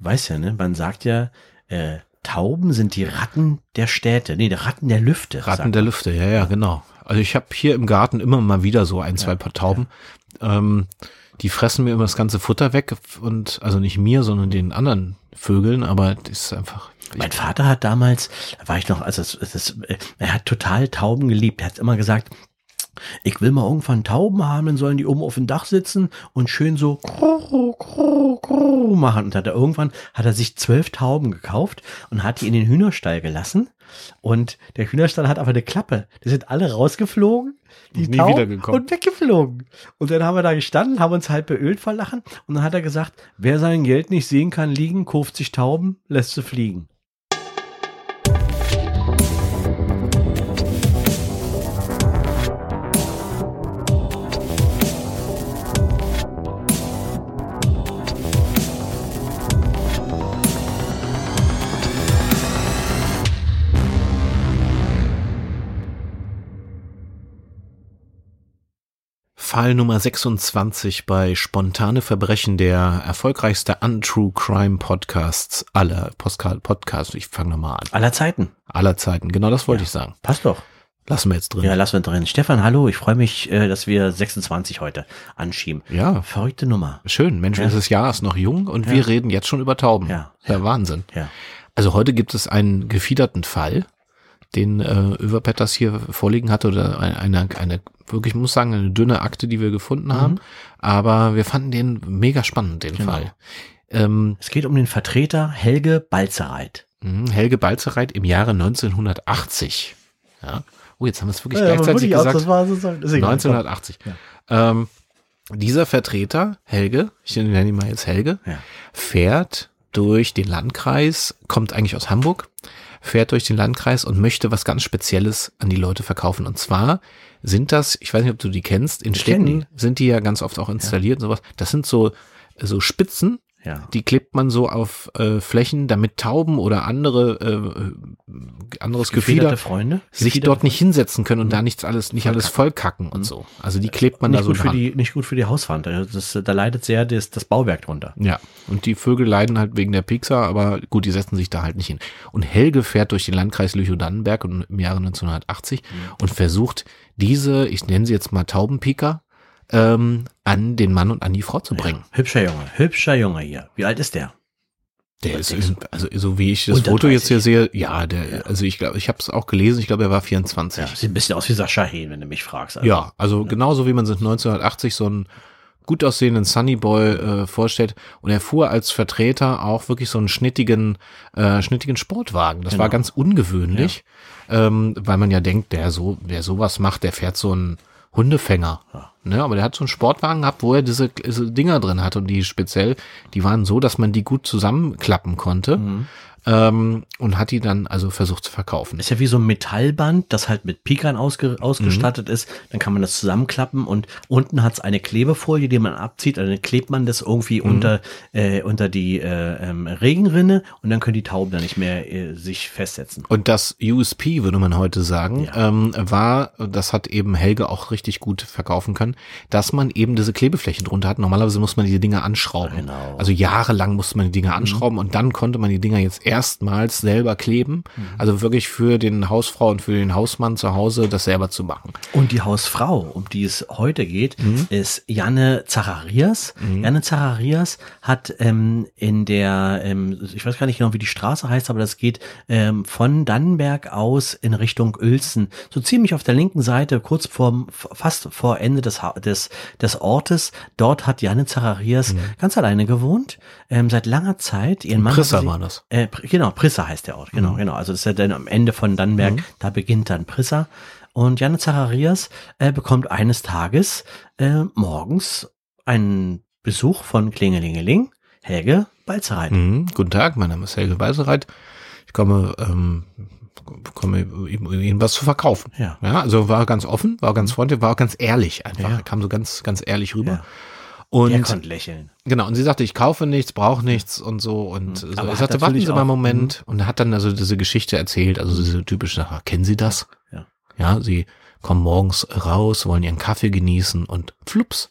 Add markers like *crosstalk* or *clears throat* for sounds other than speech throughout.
Du weißt ja, ne? Man sagt ja, äh, Tauben sind die Ratten der Städte. Nee, die Ratten der Lüfte. Ratten der Lüfte, ja, ja, genau. Also ich habe hier im Garten immer mal wieder so ein, zwei paar Tauben. Ähm, die fressen mir immer das ganze Futter weg und also nicht mir, sondern den anderen Vögeln, aber das ist einfach. Mein Vater hat damals, da war ich noch, also es, es, er hat total Tauben geliebt. Er hat immer gesagt, ich will mal irgendwann Tauben haben, dann sollen die oben auf dem Dach sitzen und schön so kru, kru, kru machen. Und hat er irgendwann hat er sich zwölf Tauben gekauft und hat die in den Hühnerstall gelassen. Und der Hühnerstall hat aber eine Klappe. Die sind alle rausgeflogen, die Nie Tauben und weggeflogen. Und dann haben wir da gestanden, haben uns halt beölt vor Lachen. Und dann hat er gesagt, wer sein Geld nicht sehen kann liegen, kauft sich Tauben, lässt sie fliegen. Fall Nummer 26 bei Spontane Verbrechen, der erfolgreichste Untrue Crime Podcasts aller Postcard Podcasts. Ich fange nochmal an. Aller Zeiten. Aller Zeiten. Genau das wollte ich sagen. Passt doch. Lassen wir jetzt drin. Ja, lassen wir drin. Stefan, hallo, ich freue mich, äh, dass wir 26 heute anschieben. Ja. Verrückte Nummer. Schön. Mensch, Ja. dieses Jahr ist noch jung und Ja. wir reden jetzt schon über Tauben. Ja. Der Wahnsinn. Ja. Also heute gibt es einen gefiederten Fall, den äh, Överpetters hier vorliegen hatte oder eine, eine, eine wirklich, muss sagen, eine dünne Akte, die wir gefunden haben. Aber wir fanden den mega spannend, den Mhm. Genau. Fall. Ähm, Es geht um den Vertreter Helge Balzereit. mh, Helge Balzereit im Jahre 1980. Ja. Oh, jetzt haben wir es wirklich Ja, gleichzeitig aus, gesagt. das war ist egal. 1980. Ähm, dieser Vertreter, Helge, ich nenne ihn mal jetzt Helge, Ja. fährt durch den Landkreis, kommt eigentlich aus Hamburg, fährt durch den Landkreis und möchte was ganz Spezielles an die Leute verkaufen. Und zwar sind das, ich weiß nicht, ob du die kennst, in Ich kenn Städten sind die ja ganz oft auch installiert und sowas. Das sind so, so Spitzen, Ja. die klebt man so auf äh, Flächen, damit Tauben oder andere äh, anderes Gefieder Freunde? sich Gefiederte dort nicht hinsetzen können und da nichts alles, nicht alles vollkacken und so. Also die klebt man nicht da so gut für die nicht gut für die Hauswand. Also Das, da leidet sehr das, das Bauwerk drunter. Ja, und die Vögel leiden halt wegen der Pixar, aber gut, die setzen sich da halt nicht hin. Und Helge fährt durch den Landkreis Lüchow-Dannenberg im Jahre 1980 und versucht diese, ich nenne sie jetzt mal Taubenpiker, ähm, an den Mann und an die Frau zu bringen. Hübscher Junge, hübscher Junge hier. Wie alt ist der? Der ist, also so wie ich das Foto jetzt hier 30. sehe, ja, der, also ich glaube, ich habe es auch gelesen, ich glaube, er war 24. Ja, sieht ein bisschen aus wie Sascha Hehn, wenn du mich fragst. Also, Ja, also genauso wie man sich 1980 so einen gut aussehenden Sunny Boy äh, vorstellt. Und er fuhr als Vertreter auch wirklich so einen schnittigen, äh, schnittigen Sportwagen. Das war Genau. ganz ungewöhnlich, ähm, weil man ja denkt, der so, wer sowas macht, der fährt so einen Hundefänger. Ne, aber der hat so einen Sportwagen gehabt, wo er diese, diese Dinger drin hatte und die speziell, die waren so, dass man die gut zusammenklappen konnte. Ähm, und hat die dann also versucht zu verkaufen. Ist ja wie so ein Metallband, das halt mit Pikern ausge, ausgestattet Mhm. ist. Dann kann man das zusammenklappen und unten hat's eine Klebefolie, die man abzieht. Und dann klebt man das irgendwie Mhm. unter, äh, unter die äh, ähm, Regenrinne und dann können die Tauben dann nicht mehr äh, sich festsetzen. Und das USP, würde man heute sagen, Ja. ähm, war, das hat eben Helge auch richtig gut verkaufen können, dass man eben diese Klebeflächen drunter hat. Normalerweise muss man diese Dinger anschrauben. Genau. Also jahrelang musste man die Dinger anschrauben und dann konnte man die Dinger jetzt erstmals selber kleben. Also wirklich für den Hausfrau und für den Hausmann zu Hause das selber zu machen. Und die Hausfrau, um die es heute geht, Mhm. ist Janne Zacharias. Janne Zacharias hat ähm, in der, ähm, ich weiß gar nicht genau, wie die Straße heißt, aber das geht ähm, von Dannenberg aus in Richtung Uelzen. So ziemlich auf der linken Seite, kurz vorm, fast vor Ende des, Ha- des, des Ortes. Dort hat Janne Zacharias ganz alleine gewohnt, ähm, seit langer Zeit. Ihren Mann Mhm. Prissa war das. äh, genau, Prissa heißt der Ort, genau, genau. Also das ist ja dann am Ende von Dannenberg, Mhm. da beginnt dann Prissa. Und Janne Zacharias äh, bekommt eines Tages äh, morgens einen Besuch von Klingelingeling, Helge Balzereit. Mhm. Guten Tag, mein Name ist Helge Weisereit. Ich komme, ähm, komme ihm- Ihnen was zu verkaufen. Ja. Ja, also war ganz offen, war ganz freundlich, war auch ganz ehrlich einfach. Ja. Kam so ganz, ganz ehrlich rüber. Ja. Und Der konnte lächeln. genau, und sie sagte, ich kaufe nichts, brauche nichts und so. Und so. Mhm. Aber ich sagte, warten Sie mal einen auch- Mhm. Moment. Und hat dann also diese Geschichte erzählt, also diese typische Sache, kennen Sie das? Ja. Ja, sie kommen morgens raus, wollen ihren Kaffee genießen und flups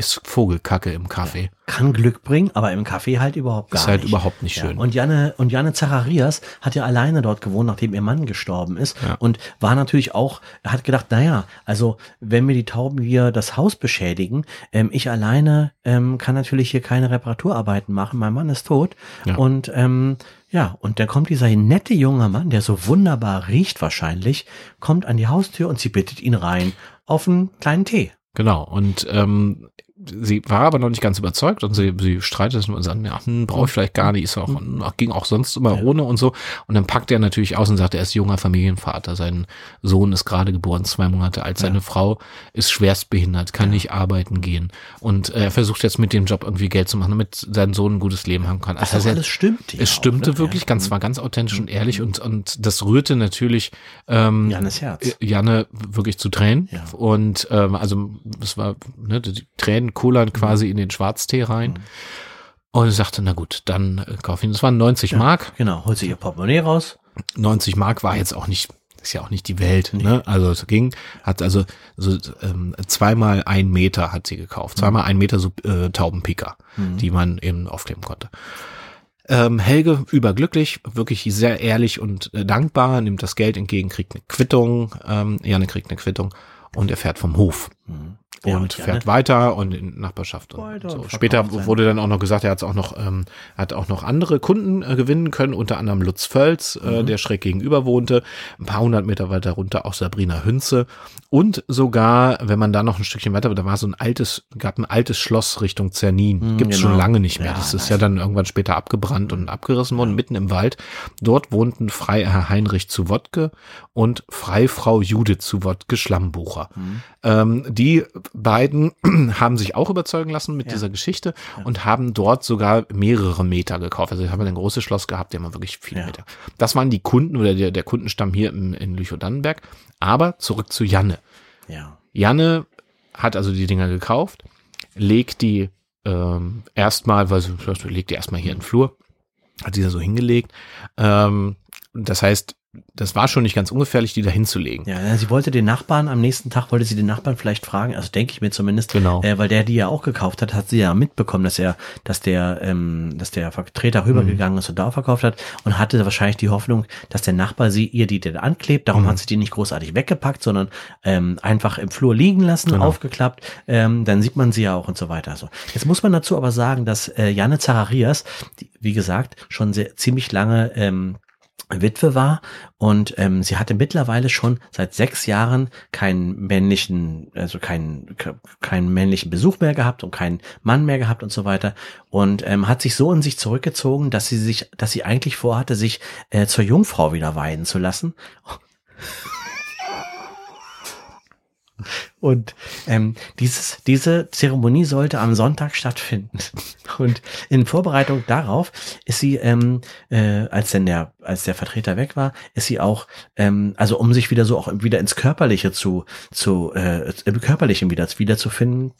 ist Vogelkacke im Kaffee. Kann Glück bringen, aber im Kaffee halt überhaupt gar Ist halt nicht. überhaupt nicht Ja, schön. und Janne, und Janne Zacharias hat ja alleine dort gewohnt, nachdem ihr Mann gestorben ist. Und war natürlich auch, hat gedacht, naja, also wenn mir die Tauben hier das Haus beschädigen, ähm, ich alleine ähm, kann natürlich hier keine Reparaturarbeiten machen. Mein Mann ist tot. Ja. Und ähm, ja, und dann kommt dieser nette junge Mann, der so wunderbar riecht wahrscheinlich, kommt an die Haustür und sie bittet ihn rein auf einen kleinen Tee. Genau. Und ähm, sie war aber noch nicht ganz überzeugt und sie, sie streitet es nur und sagt, ja, hm, brauche ich vielleicht gar nicht, ist auch, ach, ging auch sonst immer ohne und so. Und dann packt er natürlich aus und sagt, er ist junger Familienvater, sein Sohn ist gerade geboren, zwei Monate alt, seine Frau ist schwerstbehindert, kann nicht arbeiten gehen. Und äh, er versucht jetzt mit dem Job irgendwie Geld zu machen, damit sein Sohn ein gutes Leben haben kann. Das Also er- alles stimmt. es stimmte wirklich, ganz war ganz authentisch und ehrlich und und das rührte natürlich ähm, Jannes Herz. Janne wirklich zu Tränen Ja. und ähm, also es war ne, die Tränen kullern quasi in den Schwarztee rein. Und ich sagte na gut dann äh, kauf ihn. Das waren 90 Mark. Genau, holt sie ihr Portemonnaie raus. 90 Mark war jetzt auch nicht ist ja auch nicht die Welt ne? Also es ging hat also so ähm, zweimal ein Meter hat sie gekauft. Zweimal ein Meter so äh, Taubenpicker die man eben aufkleben konnte. Ähm, Helge überglücklich, wirklich sehr ehrlich und äh, dankbar, nimmt das Geld entgegen, kriegt eine Quittung, ähm, Janne kriegt eine Quittung und er fährt vom Hof. Ja, und Janne- fährt weiter und in Nachbarschaft. Und so. und Später wurde dann auch noch gesagt, er hat auch noch, ähm, hat auch noch andere Kunden äh, gewinnen können, unter anderem Lutz Völz, Mhm. äh, der schräg gegenüber wohnte, ein paar hundert Meter weiter runter auch Sabrina Hünze und sogar, wenn man da noch ein Stückchen weiter, da war so ein altes, gab ein altes Schloss Richtung Zernin, gibt's genau. schon lange nicht mehr. Ja, das ist ja dann irgendwann später abgebrannt und abgerissen worden, mitten im Wald. Dort wohnten Freiherr Heinrich zu Wodke und Freifrau Judith zu Wodke Schlammbucher. Ähm, die beiden *clears throat* haben sich auch überzeugen lassen mit dieser Geschichte und haben dort sogar mehrere Meter gekauft. Also haben ein großes Schloss gehabt, die haben wirklich viele Ja. Meter. Das waren die Kunden oder der, der Kundenstamm hier in, in Lüchow-Dannenberg. Aber zurück zu Janne. Ja. Janne hat also die Dinger gekauft, legt die ähm, erstmal, weil sie legt die erstmal hier in den Flur, hat sie da so hingelegt. Ähm, das heißt, das war schon nicht ganz ungefährlich, die da hinzulegen. Ja, sie wollte den Nachbarn, am nächsten Tag wollte sie den Nachbarn vielleicht fragen, also denke ich mir zumindest, Genau. äh, weil der die ja auch gekauft hat, hat sie ja mitbekommen, dass er, dass der, ähm, dass der Vertreter rübergegangen ist und da verkauft hat und hatte wahrscheinlich die Hoffnung, dass der Nachbar sie ihr die denn anklebt. Darum hat sie die nicht großartig weggepackt, sondern ähm, einfach im Flur liegen lassen, aufgeklappt. Ähm, dann sieht man sie ja auch und so weiter. So. Jetzt muss man dazu aber sagen, dass äh, Janne Zacharias, die, wie gesagt, schon sehr ziemlich lange ähm, Witwe war und ähm, sie hatte mittlerweile schon seit sechs Jahren keinen männlichen, also keinen ke- keinen männlichen Besuch mehr gehabt und keinen Mann mehr gehabt und so weiter und ähm, hat sich so in sich zurückgezogen, dass sie sich, dass sie eigentlich vorhatte, sich äh, zur Jungfrau wieder weihen zu lassen. Und ähm, dieses, diese Zeremonie sollte am Sonntag stattfinden. *laughs* Und in Vorbereitung darauf ist sie, ähm, äh, als denn der, als der Vertreter weg war, ist sie auch, ähm, also um sich wieder so auch wieder ins Körperliche zu, zu äh, im Körperlichen wieder wiederzufinden,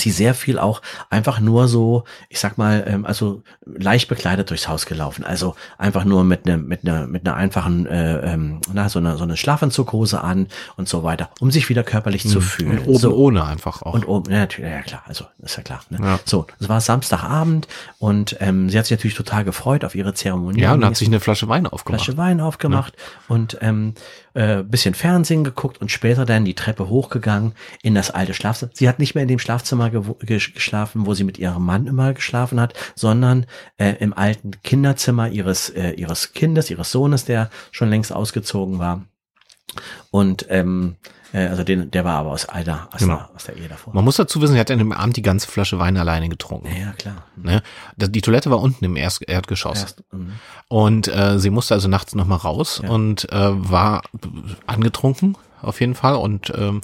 sie sehr viel auch einfach nur so, ich sag mal, ähm, also leicht bekleidet durchs Haus gelaufen. Also einfach nur mit einer mit einer mit einer einfachen, äh, ähm, na so eine so eine Schlafanzughose an und so weiter, um sich wieder körperlich zu fühlen. Und oben so. ohne einfach auch. Und oben, ja, natürlich, ja klar, also ist ja klar. Ne? Ja. So, es war Samstagabend und ähm, sie hat sich natürlich total gefreut auf ihre Zeremonie. ja, und hat sich eine Flasche Wein aufgemacht. Flasche Wein aufgemacht und ähm, äh, bisschen Fernsehen geguckt und später dann die Treppe hochgegangen in das alte Schlafzimmer. Sie hat nicht mehr in dem Schlafzimmer geschlafen, wo sie mit ihrem Mann immer geschlafen hat, sondern äh, im alten Kinderzimmer ihres äh, ihres Kindes, ihres Sohnes, der schon längst ausgezogen war. Und ähm, äh, also den, der war aber aus einer aus, Genau. der, aus der Ehe davor. Man muss dazu wissen, sie hat an dem Abend die ganze Flasche Wein alleine getrunken. Ja, klar. Ne? Die Toilette war unten im Erst Erdgeschoss. Erst, mhm. Und äh, sie musste also nachts nochmal raus Ja. und äh, war angetrunken auf jeden Fall und ähm,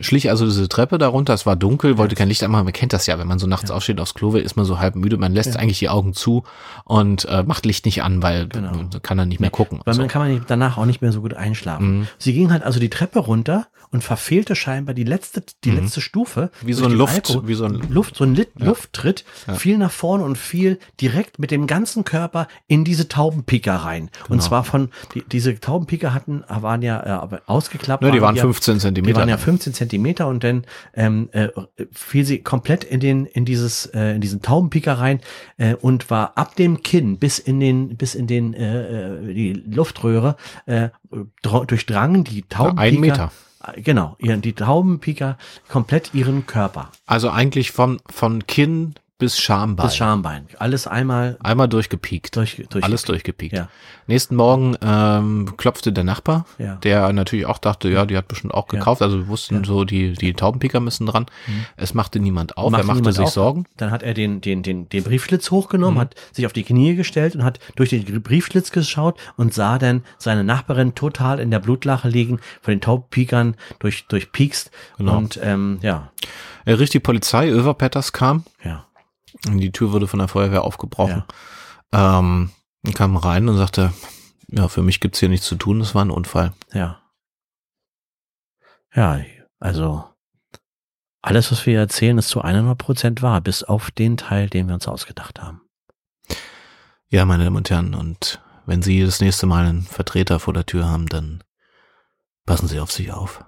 schlich also diese Treppe darunter, es war dunkel, wollte kein Licht anmachen, man kennt das ja, wenn man so nachts aufsteht aufs Klo will, ist man so halb müde, man lässt eigentlich die Augen zu und äh, macht Licht nicht an, weil Genau. kann dann nicht mehr gucken. Weil So. man kann man danach auch nicht mehr so gut einschlafen. Sie ging halt also die Treppe runter und verfehlte scheinbar die letzte, die Mhm. letzte Stufe. Wie so ein Luft, Alkohol. wie so ein Luft, so ein Lit Lufttritt, Ja. fiel nach vorne und fiel direkt mit dem ganzen Körper in diese Taubenpiker rein. Und Genau. zwar von, die, diese Taubenpiker hatten, waren ja äh, aber ausgeklappt. Ne, die waren ja- 15 die Zentimeter. waren ja lang. 15 Zentimeter und dann ähm, äh, fiel sie komplett in den in dieses äh, in diesen Taubenpiker rein äh, und war ab dem Kinn bis in den bis in den äh, äh, die Luftröhre äh, dra- durchdrangen die Taubenpiker einen Meter. Genau ihren die Taubenpiker komplett ihren Körper. Also eigentlich von, von Kinn bis Schambein. bis Schambein alles einmal Einmal durchgepiekt. durch, durch Alles durchgepiekt. Ja. Nächsten Morgen ähm, klopfte der Nachbar, Ja. der natürlich auch dachte, ja, die hat bestimmt auch Ja. gekauft. Also wir wussten so, die, die Taubenpicker müssen dran. Es machte niemand auf, Machte er machte sich auf. Sorgen. Dann hat er den, den, den, den Briefschlitz hochgenommen, hat sich auf die Knie gestellt und hat durch den Briefschlitz geschaut und sah dann seine Nachbarin total in der Blutlache liegen, von den Taubpikern durch, durchpiekst. Genau. Und ähm, ja, Er rief die Polizei, Överpetters kam. ja, Die Tür wurde von der Feuerwehr aufgebrochen. Ähm, und kam rein und sagte, ja, für mich gibt's hier nichts zu tun, das war ein Unfall. ja. Ja, also alles, was wir erzählen, ist zu 100 Prozent wahr, bis auf den Teil, den wir uns ausgedacht haben. Ja, meine Damen und Herren, und wenn Sie das nächste Mal einen Vertreter vor der Tür haben, dann passen Sie auf sich auf.